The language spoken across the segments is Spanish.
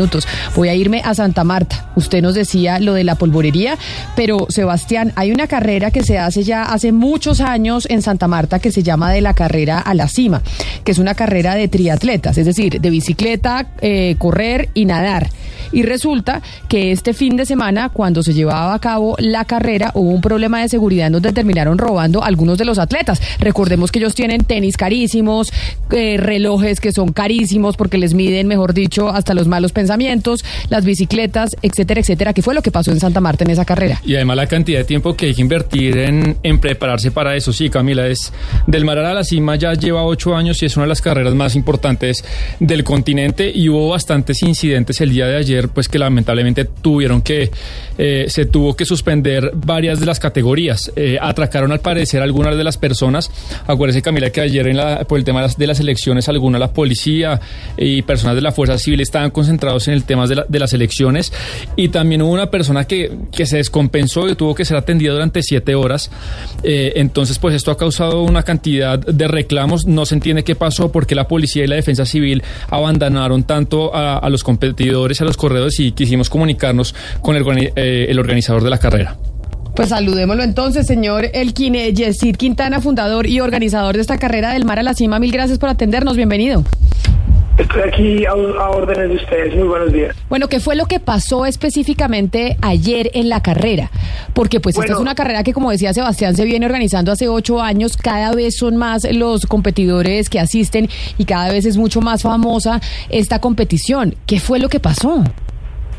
Minutos. Voy a irme a Santa Marta. Usted nos decía lo de la polvorería, pero Sebastián, hay una carrera que se hace ya hace muchos años en Santa Marta que se llama de la carrera a la cima, que es una carrera de triatletas, es decir, de bicicleta, eh, correr y nadar. Y resulta que este fin de semana, cuando se llevaba a cabo la carrera, hubo un problema de seguridad en donde terminaron robando algunos de los atletas. Recordemos que ellos tienen tenis carísimos, eh, relojes que son carísimos porque les miden, mejor dicho, hasta los malos pensamientos, las bicicletas, etcétera, etcétera. ¿Qué fue lo que pasó en Santa Marta en esa carrera? Y además la cantidad de tiempo que hay que invertir en, en prepararse para eso. Sí, Camila, es del Marar a la Cima ya lleva ocho años y es una de las carreras más importantes del continente y hubo bastantes incidentes el día de ayer, pues que lamentablemente tuvieron que, eh, se tuvo que suspender varias de las categorías. Eh, atracaron al parecer algunas de las personas. Acuérdese, Camila, que ayer en la, por el tema de las, elecciones, alguna la policía y personas de la Fuerza Civil estaban concentrados en el tema de las elecciones y también hubo una persona que, que se descompensó y tuvo que ser atendida durante siete horas. Eh, entonces, pues esto ha causado una cantidad de reclamos. No se entiende qué pasó, porque la policía y la defensa civil abandonaron tanto a, a los competidores, a los corredores y quisimos comunicarnos con el, eh, el organizador de la carrera. Pues saludémoslo entonces, señor Elkin eh, Yesid Quintana, fundador y organizador de esta carrera del mar a la cima. Mil gracias por atendernos. Bienvenido. Estoy aquí a, a órdenes de ustedes. Muy buenos días. Bueno, ¿qué fue lo que pasó específicamente ayer en la carrera? Porque pues esta es una carrera que, como decía Sebastián, se viene organizando hace ocho años. Cada vez son más los competidores que asisten y cada vez es mucho más famosa esta competición. ¿Qué fue lo que pasó?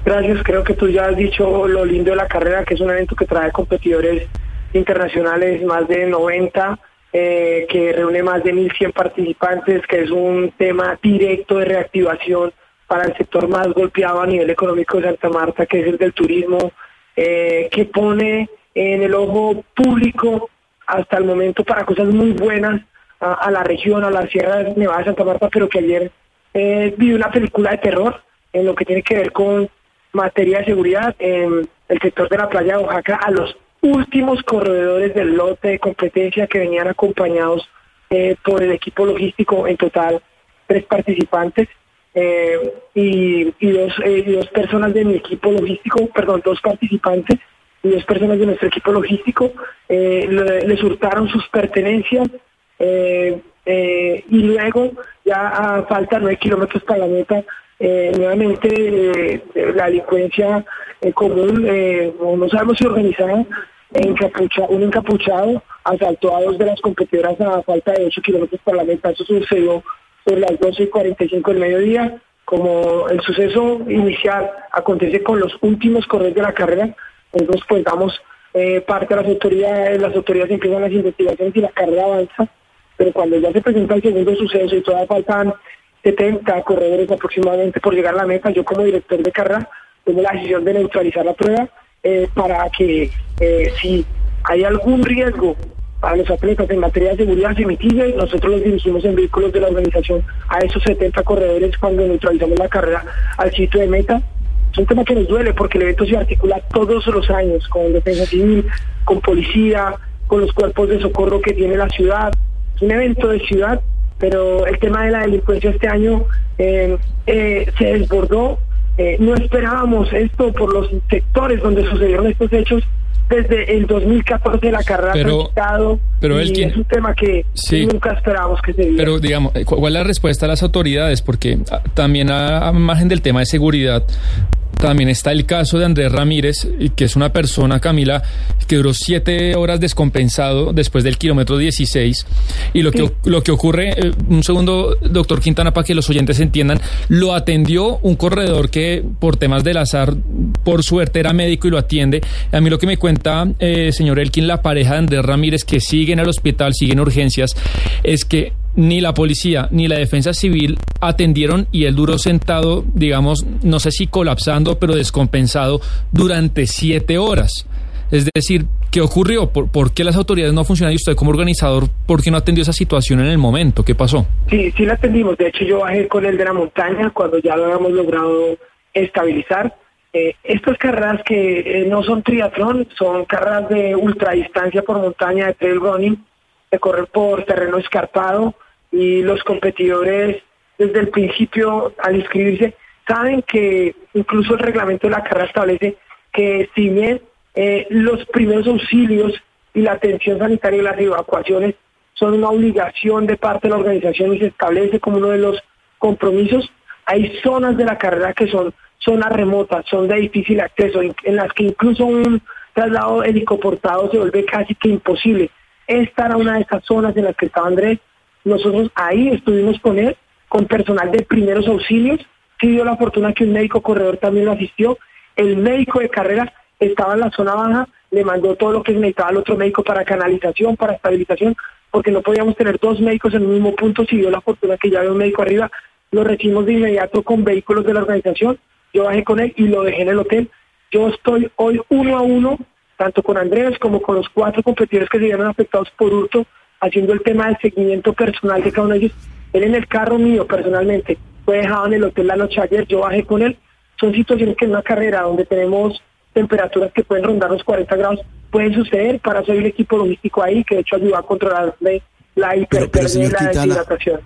Gracias. Creo que tú ya has dicho lo lindo de la carrera, que es un evento que trae competidores internacionales, más de 90, eh, que reúne más de 1.100 participantes, que es un tema directo de reactivación para el sector más golpeado a nivel económico de Santa Marta, que es el del turismo, eh, que pone en el ojo público hasta el momento para cosas muy buenas a, la región, a la Sierra Nevada de Santa Marta, pero que ayer eh, vi una película de terror en lo que tiene que ver con materia de seguridad en el sector de la playa de Oaxaca a los últimos corredores del lote de competencia que venían acompañados eh, por el equipo logístico, en total tres participantes eh, y, y dos, eh, y dos personas de mi equipo logístico, perdón, dos participantes y dos personas de nuestro equipo logístico, le- les hurtaron sus pertenencias y luego ya a falta nueve kilómetros para la meta, nuevamente la delincuencia común, no sabemos si organizada, un encapuchado asaltó a dos de las competidoras a falta de 8 kilómetros para la meta. Eso sucedió sobre las 12 y 45 del mediodía. Como el suceso inicial acontece con los últimos corredores de la carrera, nosotros pues damos eh, parte a las autoridades, las autoridades empiezan las investigaciones y la carrera avanza, pero cuando ya se presenta el segundo suceso y todavía faltan 70 corredores aproximadamente por llegar a la meta, yo como director de carrera tomo la decisión de neutralizar la prueba eh, para que eh, si hay algún riesgo para los atletas en materia de seguridad se mitigue nosotros los dirigimos en vehículos de la organización a esos 70 corredores cuando neutralizamos la carrera al sitio de meta. Es un tema que nos duele porque el evento se articula todos los años con defensa civil, con policía, con los cuerpos de socorro que tiene la ciudad. Es un evento de ciudad, pero el tema de la delincuencia este año eh, se desbordó. Eh, no esperábamos esto por los sectores donde sucedieron estos hechos desde el 2014 la carrera Pero- ha pero y es un tema que sí. nunca esperábamos que se diera. Pero digamos, eh, ¿cu- ¿cuál es la respuesta a las autoridades? Porque ah, también a, a margen del tema de seguridad, también está el caso de Andrés Ramírez, que es una persona, Camila, que duró siete horas descompensado después del kilómetro 16. Y lo que, Sí. lo que ocurre, eh, un segundo, doctor Quintana, para que los oyentes entiendan, lo atendió un corredor que por temas del azar, por suerte era médico y lo atiende. A mí lo que me cuenta, eh, señor Elkin, la pareja de Andrés Ramírez, que sigue en el hospital, sigue en urgencias, es que ni la policía ni la defensa civil atendieron y él duró sentado, digamos, no sé si colapsando, pero descompensado durante siete horas. Es decir, ¿qué ocurrió? ¿Por, qué las autoridades no funcionan? Y usted como organizador, ¿por qué no atendió esa situación en el momento? ¿Qué pasó? Sí, sí la atendimos. De hecho, yo bajé con el de la montaña cuando ya lo habíamos logrado estabilizar. Eh, estas carreras que eh, no son triatlón, son carreras de ultradistancia por montaña, de trail running, de correr por terreno escarpado y los competidores desde el principio al inscribirse saben que incluso el reglamento de la carrera establece que si bien eh, los primeros auxilios y la atención sanitaria y las evacuaciones son una obligación de parte de la organización y se establece como uno de los compromisos. Hay zonas de la carrera que son zonas remotas, son de difícil acceso, en, las que incluso un traslado helicoportado se vuelve casi que imposible. Esta era una de esas zonas en las que estaba Andrés. Nosotros ahí estuvimos con él, con personal de primeros auxilios. Sí dio la fortuna que un médico corredor también lo asistió. El médico de carrera estaba en la zona baja, le mandó todo lo que necesitaba al otro médico para canalización, para estabilización, porque no podíamos tener dos médicos en el mismo punto, si dio la fortuna que ya había un médico arriba, lo recibimos de inmediato con vehículos de la organización, yo bajé con él y lo dejé en el hotel. Yo estoy hoy uno a uno, tanto con Andrés como con los cuatro competidores que se vieron afectados por hurto, haciendo el tema del seguimiento personal de cada uno de ellos. Él en el carro mío, personalmente, fue dejado en el hotel la noche ayer, yo bajé con él. Son situaciones que en una carrera donde tenemos temperaturas que pueden rondar los 40 grados pueden suceder. Para hay un equipo logístico ahí que de hecho ayuda a controlar la hipertermia y la deshidratación.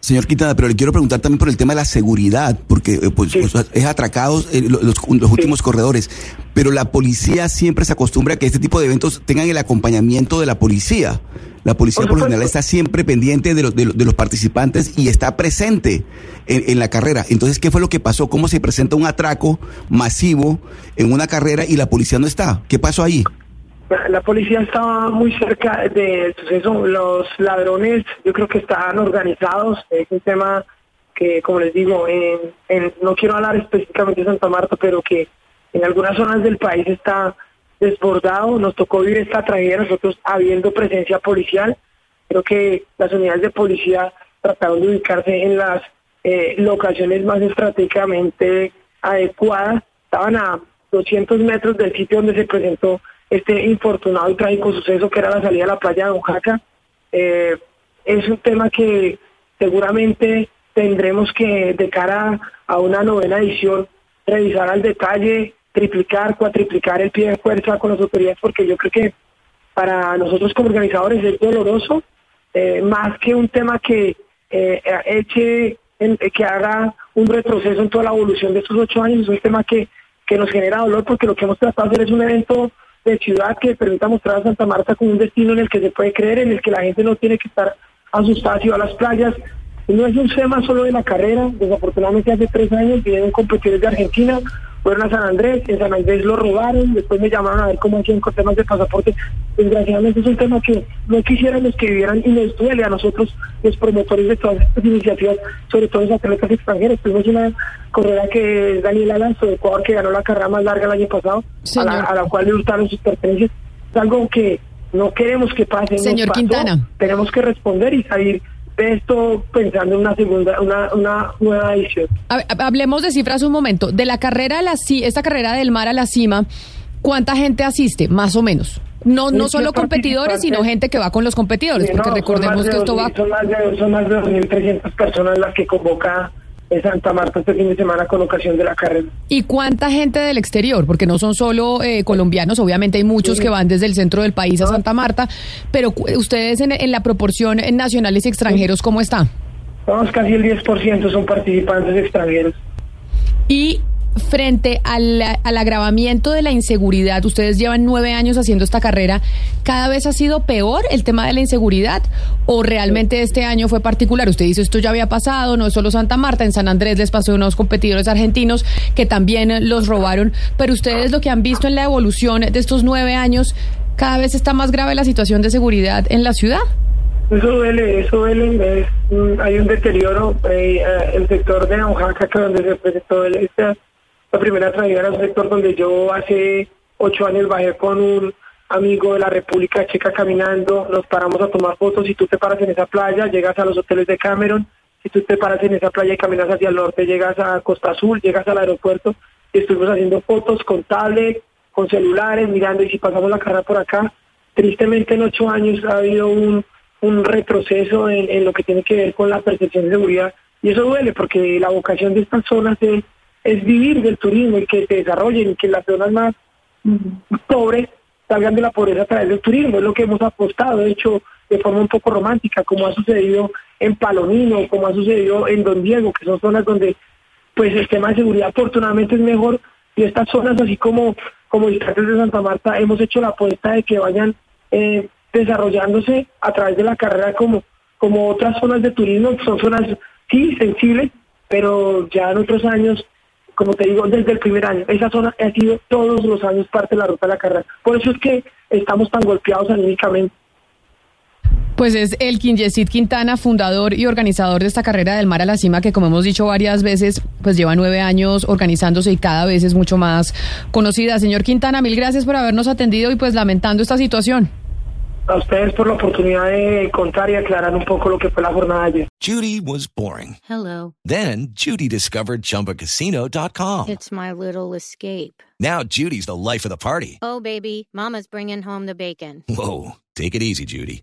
Señor Quintana, pero le quiero preguntar también por el tema de la seguridad, porque eh, pues, es atracados eh, los, últimos corredores, pero la policía siempre se acostumbra a que este tipo de eventos tengan el acompañamiento de la policía. La policía por, lo general está siempre pendiente de los, de, los participantes y está presente en, la carrera. Entonces, ¿qué fue lo que pasó? ¿Cómo se presenta un atraco masivo en una carrera y la policía no está? ¿Qué pasó ahí? La policía estaba muy cerca del suceso. Los ladrones, yo creo que estaban organizados. Es un tema que, como les digo, en, no quiero hablar específicamente de Santa Marta, pero que en algunas zonas del país está desbordado, nos tocó vivir esta tragedia nosotros habiendo presencia policial. Creo que las unidades de policía trataron de ubicarse en las eh, locaciones más estratégicamente adecuadas. Estaban a 200 metros del sitio donde se presentó este infortunado y trágico suceso que era la salida a la playa de Oaxaca. Eh, es un tema que seguramente tendremos que, de cara a una novena edición, revisar al detalle triplicar, cuatriplicar el pie de fuerza con las autoridades, porque yo creo que para nosotros como organizadores es doloroso, eh, más que un tema que eh, eche, que haga un retroceso en toda la evolución de estos ocho años, es un tema que, que nos genera dolor, porque lo que hemos tratado de hacer es un evento de ciudad que permita mostrar a Santa Marta como un destino en el que se puede creer, en el que la gente no tiene que estar asustada si va a las playas. No es un tema solo de la carrera, desafortunadamente hace tres años vienen competidores de Argentina, fueron a San Andrés, en San Andrés lo robaron, después me llamaron a ver cómo hacían con temas de pasaporte. Desgraciadamente es un tema que no quisiéramos que vivieran y nos duele a nosotros, los promotores de todas estas iniciativas, sobre todo los atletas extranjeros. Tuvimos una correra que es Daniel Alonso de Ecuador, que ganó la carrera más larga el año pasado, a la, cual le hurtaron sus pertenencias. Es algo que no queremos que pase. Señor Quintana. Tenemos que responder y salir esto pensando en una segunda, una, una nueva edición. Hablemos de cifras un momento. De la carrera a la esta carrera del mar a la cima, ¿cuánta gente asiste? Más o menos. No, no solo competidores, sino gente que va con los competidores, porque recordemos que esto va... Son más de, son más de 2.300 personas las que convoca en Santa Marta este fin de semana con ocasión de la carrera. ¿Y cuánta gente del exterior? Porque no son solo eh, colombianos, obviamente hay muchos que van desde el centro del país a Santa Marta, pero ustedes en, en la proporción en nacionales y extranjeros, ¿cómo está? Vamos, casi el 10% son participantes extranjeros. Y frente al, agravamiento de la inseguridad, ustedes llevan nueve años haciendo esta carrera, ¿cada vez ha sido peor el tema de la inseguridad o realmente este año fue particular? Usted dice, esto ya había pasado, no es solo Santa Marta, en San Andrés les pasó a unos competidores argentinos que también los robaron, pero ustedes lo que han visto en la evolución de estos nueve años, ¿cada vez está más grave la situación de seguridad en la ciudad? Eso duele, eso duele, hay un deterioro, eh, eh, el sector de Oaxaca, que donde se presentó el, este la primera tragedia era un sector donde yo hace ocho años bajé con un amigo de la República Checa caminando, nos paramos a tomar fotos, si tú te paras en esa playa, llegas a los hoteles de Cameron, si tú te paras en esa playa y caminas hacia el norte, llegas a Costa Azul, llegas al aeropuerto, y estuvimos haciendo fotos con tablet, con celulares, mirando, y si pasamos la carrera por acá, tristemente en ocho años ha habido un, un retroceso en lo que tiene que ver con la percepción de seguridad, y eso duele, porque la vocación de estas zonas es, es vivir del turismo y que se desarrollen, y que las zonas más mm, pobres salgan de la pobreza a través del turismo, es lo que hemos apostado, de hecho, de forma un poco romántica, como ha sucedido en Palomino, como ha sucedido en Don Diego, que son zonas donde pues el tema de seguridad afortunadamente es mejor. Y estas zonas así como como de Santa Marta hemos hecho la apuesta de que vayan eh, desarrollándose a través de la carrera como como otras zonas de turismo, son zonas sí sensibles, pero ya en otros años como te digo, desde el primer año. Esa zona ha sido todos los años parte de la ruta de la carrera. Por eso es que estamos tan golpeados anímicamente. Pues es Elkin Yesid Quintana, fundador y organizador de esta carrera del mar a la cima, que como hemos dicho varias veces, pues lleva nueve años organizándose y cada vez es mucho más conocida. Señor Quintana, mil gracias por habernos atendido y pues lamentando esta situación. A ustedes por la oportunidad de contar y aclarar un poco lo que fue la jornada de ayer. Judy was boring. Hello. Then Judy discovered ChumbaCasino.com. It's my little escape. Now Judy's the life of the party. Oh, baby, mama's bringing home the bacon. Whoa, take it easy, Judy.